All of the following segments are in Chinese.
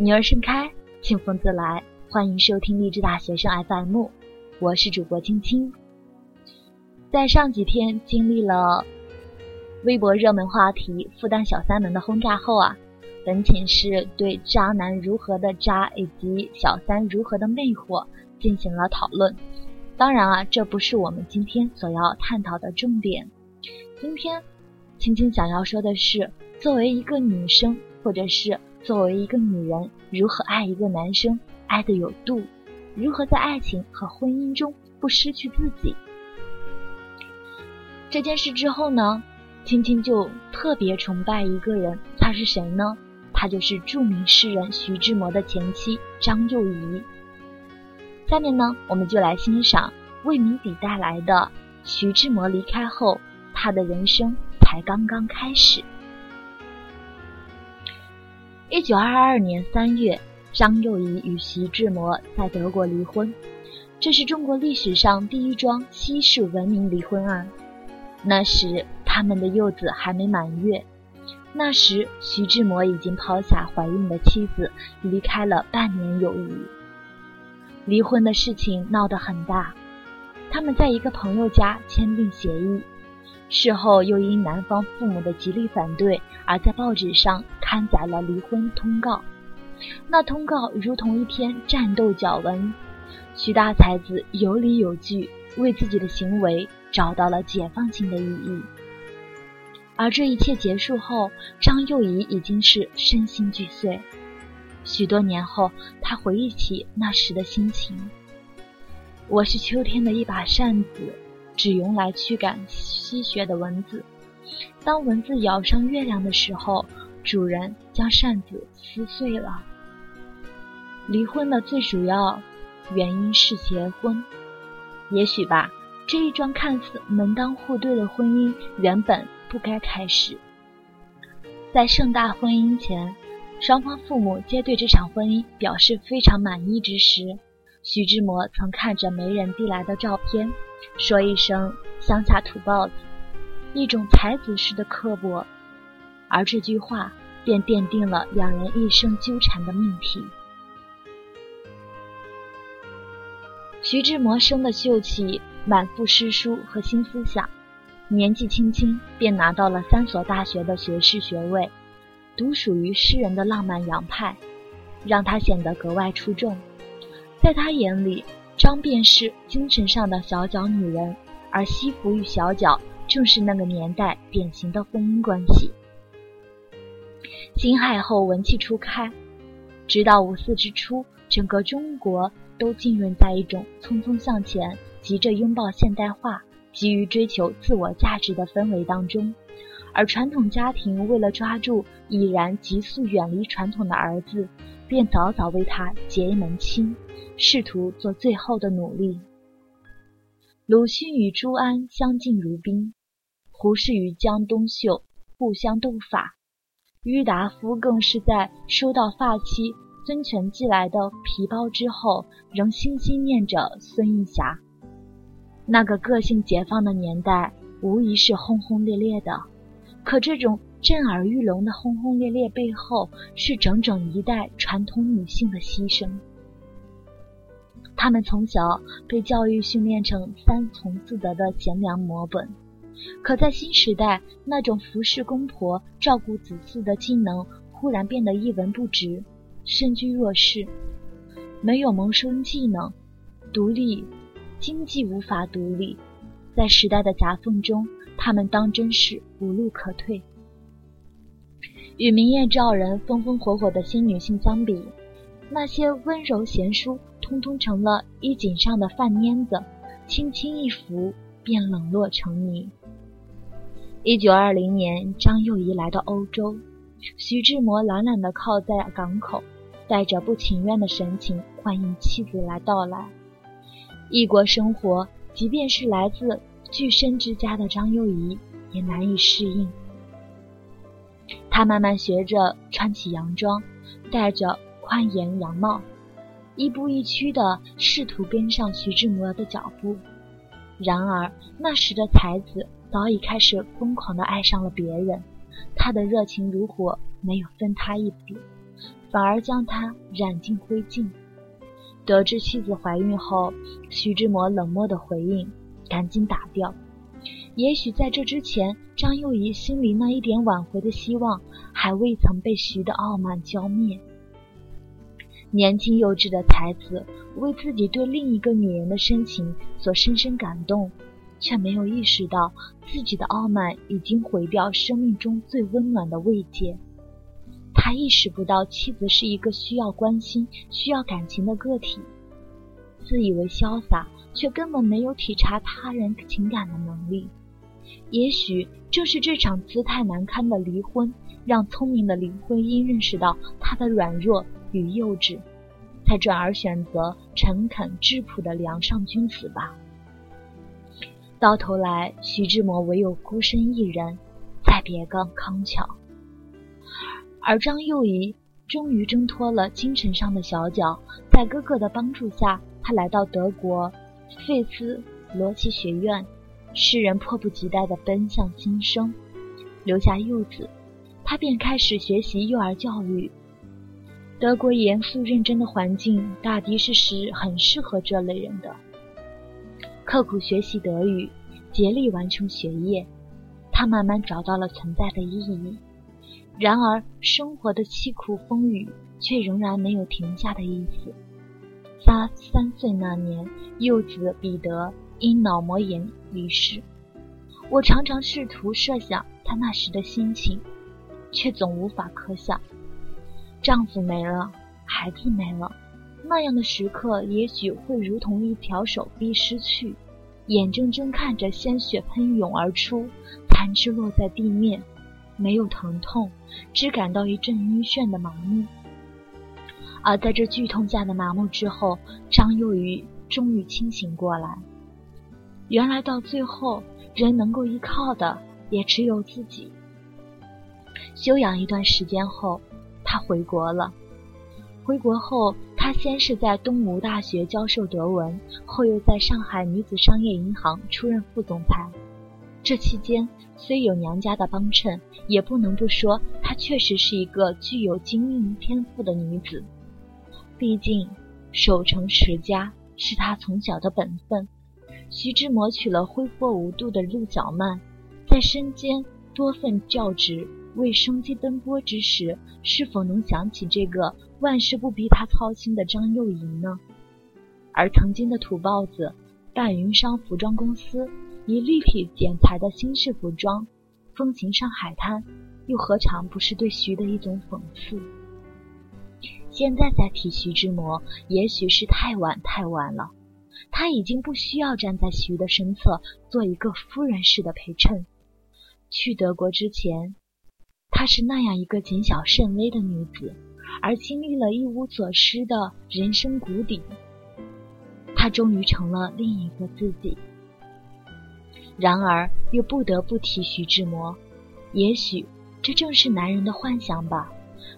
女儿盛开，清风自来。欢迎收听励志大学生 FM，我是主播青青。在上几天经历了微博热门话题“复旦小三门”的轰炸后啊，本寝室对渣男如何的渣以及小三如何的魅惑进行了讨论。当然啊，这不是我们今天所要探讨的重点。今天青青想要说的是，作为一个女生，或者是作为一个女人，如何爱一个男生。爱的有度，如何在爱情和婚姻中不失去自己？这件事之后呢，青青就特别崇拜一个人，他是谁呢？他就是著名诗人徐志摩的前妻张幼仪。下面呢，我们就来欣赏魏明笔带来的徐志摩离开后，他的人生才刚刚开始。一九二二年三月。张幼仪与徐志摩在德国离婚，这是中国历史上第一桩西式文明离婚案。那时他们的幼子还没满月，那时徐志摩已经抛下怀孕的妻子，离开了半年有余。离婚的事情闹得很大，他们在一个朋友家签订协议，事后又因男方父母的极力反对，而在报纸上刊载了离婚通告。那通告如同一篇战斗脚文，徐大才子有理有据，为自己的行为找到了解放性的意义。而这一切结束后，张幼仪已经是身心俱碎。许多年后，他回忆起那时的心情：“我是秋天的一把扇子，只用来驱赶吸血的蚊子。当蚊子咬上月亮的时候。”主人将扇子撕碎了。离婚的最主要原因是结婚，也许吧。这一桩看似门当户对的婚姻原本不该开始。在盛大婚姻前，双方父母皆对这场婚姻表示非常满意之时，徐志摩曾看着媒人递来的照片，说一声“乡下土包子”，一种才子式的刻薄。而这句话便奠定了两人一生纠缠的命题。徐志摩生的秀气，满腹诗书和新思想，年纪轻轻便拿到了三所大学的学士学位，独属于诗人的浪漫洋派，让他显得格外出众。在他眼里，张便是精神上的小脚女人，而西服与小脚正是那个年代典型的婚姻关系。辛亥后文气初开，直到五四之初，整个中国都浸润在一种匆匆向前、急着拥抱现代化、急于追求自我价值的氛围当中。而传统家庭为了抓住已然急速远离传统的儿子，便早早为他结一门亲，试图做最后的努力。鲁迅与朱安相敬如宾，胡适与江冬秀互相斗法。郁达夫更是在收到发妻孙权寄来的皮包之后，仍心心念着孙玉霞。那个个性解放的年代，无疑是轰轰烈烈的。可这种震耳欲聋的轰轰烈烈背后，是整整一代传统女性的牺牲。她们从小被教育训练成三从四德的贤良模本。可在新时代，那种服侍公婆、照顾子嗣的技能忽然变得一文不值，身居弱势，没有谋生技能，独立经济无法独立，在时代的夹缝中，他们当真是无路可退。与明艳照人、风风火火的新女性相比，那些温柔贤淑，通通成了衣锦上的饭粘子，轻轻一拂便冷落成泥。一九二零年，张幼仪来到欧洲，徐志摩懒懒地靠在港口，带着不情愿的神情欢迎妻子来到来。异国生活，即便是来自巨绅之家的张幼仪也难以适应。他慢慢学着穿起洋装，戴着宽檐洋帽，亦步亦趋地试图跟上徐志摩的脚步。然而那时的才子。早已开始疯狂地爱上了别人，他的热情如火，没有分他一笔。反而将他染尽灰烬。得知妻子怀孕后，徐志摩冷漠的回应：“赶紧打掉。”也许在这之前，张幼仪心里那一点挽回的希望还未曾被徐的傲慢浇灭。年轻幼稚的才子为自己对另一个女人的深情所深深感动，却没有意识到自己的傲慢已经毁掉生命中最温暖的慰藉。他意识不到妻子是一个需要关心、需要感情的个体，自以为潇洒，却根本没有体察他人情感的能力。也许正是这场姿态难堪的离婚，让聪明的林徽因认识到她的软弱与幼稚，才转而选择诚恳质朴的梁上君子吧。到头来，徐志摩唯有孤身一人，再别更康桥。而张幼仪终于挣脱了精神上的小脚，在哥哥的帮助下，他来到德国费斯罗奇学院。诗人迫不及待地奔向新生，留下幼子，他便开始学习幼儿教育。德国严肃认真的环境，大抵是使很适合这类人的。刻苦学习德语，竭力完成学业，他慢慢找到了存在的意义。然而，生活的凄苦风雨却仍然没有停下的意思。他三岁那年，幼子彼得因脑膜炎离世。我常常试图设想她那时的心情，却总无法可想。丈夫没了，孩子没了，那样的时刻，也许会如同一条手臂失去，眼睁睁看着鲜血喷涌而出，残肢落在地面。没有疼痛，只感到一阵晕眩的麻木。而在这剧痛下的麻木之后，张幼仪终于清醒过来。原来到最后，人能够依靠的也只有自己。休养一段时间后，他回国了。回国后，他先是在东吴大学教授德文，后又在上海女子商业银行出任副总裁。这期间虽有娘家的帮衬，也不能不说她确实是一个具有经营天赋的女子。毕竟守成持家是她从小的本分。徐志摩娶了挥霍无度的陆小曼，在身兼多份教职、为生计奔波之时，是否能想起这个万事不逼他操心的张幼仪呢？而曾经的土包子，半云商服装公司。以立体剪裁的新式服装，风行上海滩，又何尝不是对徐的一种讽刺？现在再提徐志摩，也许是太晚太晚了。他已经不需要站在徐的身侧，做一个夫人式的陪衬。去德国之前，她是那样一个谨小慎微的女子，而经历了一无所失的人生谷底，她终于成了另一个自己。然而，又不得不提徐志摩。也许这正是男人的幻想吧。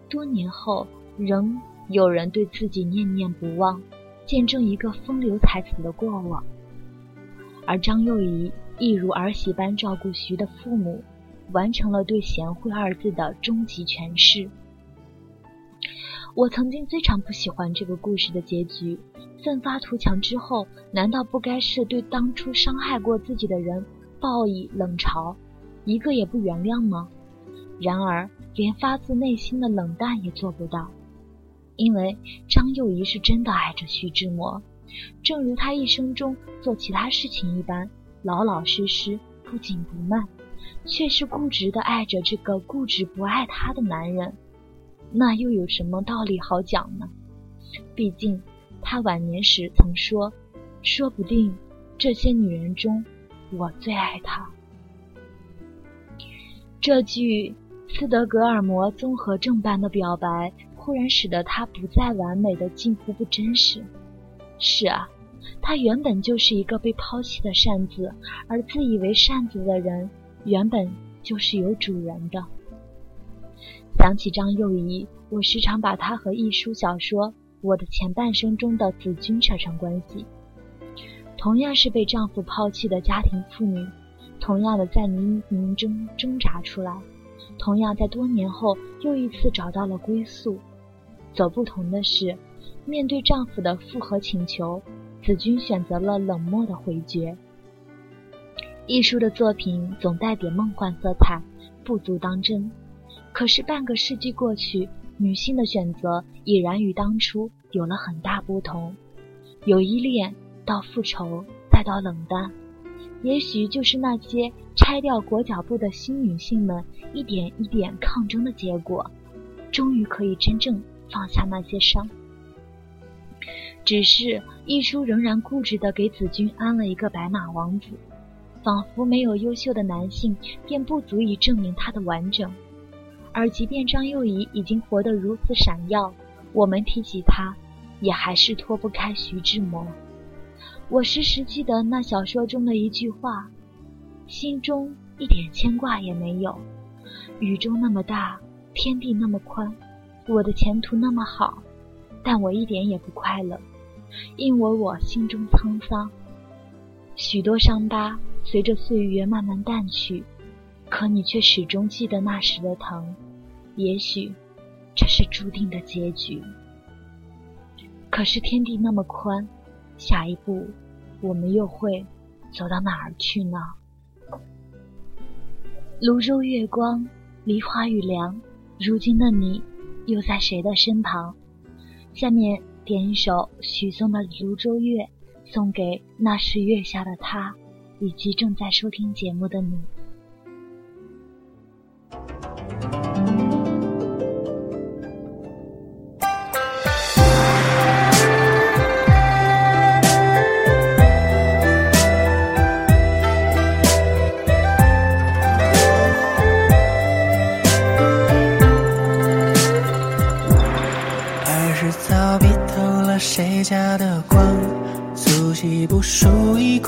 多年后，仍有人对自己念念不忘，见证一个风流才子的过往。而张幼仪亦如儿媳般照顾徐的父母，完成了对“贤惠”二字的终极诠释。我曾经非常不喜欢这个故事的结局。奋发图强之后，难道不该是对当初伤害过自己的人报以冷嘲，一个也不原谅吗？然而，连发自内心的冷淡也做不到，因为张幼仪是真的爱着徐志摩，正如他一生中做其他事情一般，老老实实、不紧不慢，却是固执的爱着这个固执不爱他的男人。那又有什么道理好讲呢？毕竟。他晚年时曾说：“说不定这些女人中，我最爱她。”这句斯德哥尔摩综合症般的表白，忽然使得他不再完美的近乎不真实。是啊，他原本就是一个被抛弃的扇子，而自以为扇子的人，原本就是有主人的。想起张幼仪，我时常把她和一书小说。我的前半生中的子君扯上关系，同样是被丈夫抛弃的家庭妇女，同样的在泥泞中挣扎出来，同样在多年后又一次找到了归宿，所不同的是，面对丈夫的复合请求，子君选择了冷漠的回绝。艺术的作品总带点梦幻色彩，不足当真。可是半个世纪过去，女性的选择已然与当初有了很大不同。由依恋到复仇，再到冷淡，也许就是那些拆掉裹脚布的新女性们一点一点抗争的结果。终于可以真正放下那些伤。只是一书仍然固执地给子君安了一个白马王子。仿佛没有优秀的男性，便不足以证明他的完整。而即便张幼仪已经活得如此闪耀，我们提起他，也还是脱不开徐志摩。我时时记得那小说中的一句话：“心中一点牵挂也没有。宇宙那么大，天地那么宽，我的前途那么好，但我一点也不快乐，因为我心中沧桑，许多伤疤。”随着岁月慢慢淡去，可你却始终记得那时的疼。也许，这是注定的结局。可是天地那么宽，下一步我们又会走到哪儿去呢？泸州月光，梨花雨凉，如今的你又在谁的身旁？下面点一首许嵩的《庐州月》，送给那时月下的他。以及正在收听节目的你。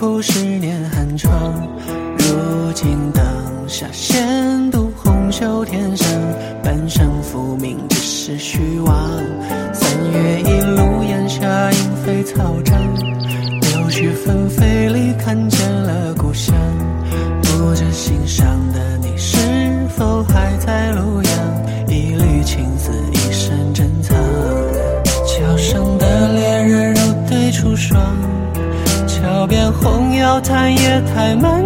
输一红药叹夜太漫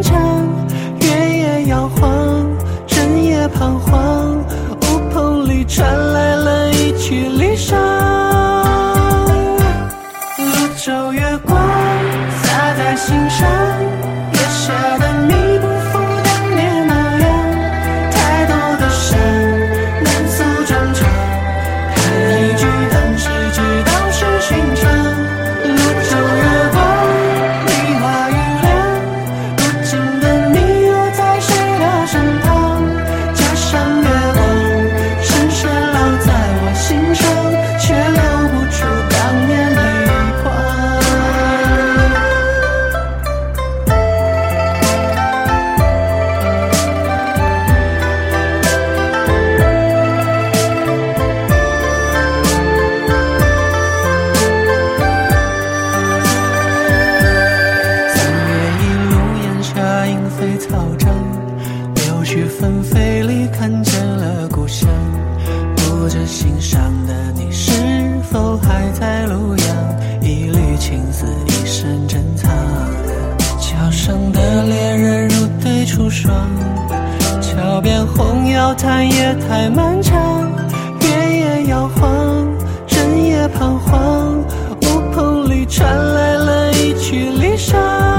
要谈也太漫长，月也摇晃，人也彷徨，屋棚里传来了一曲离殇。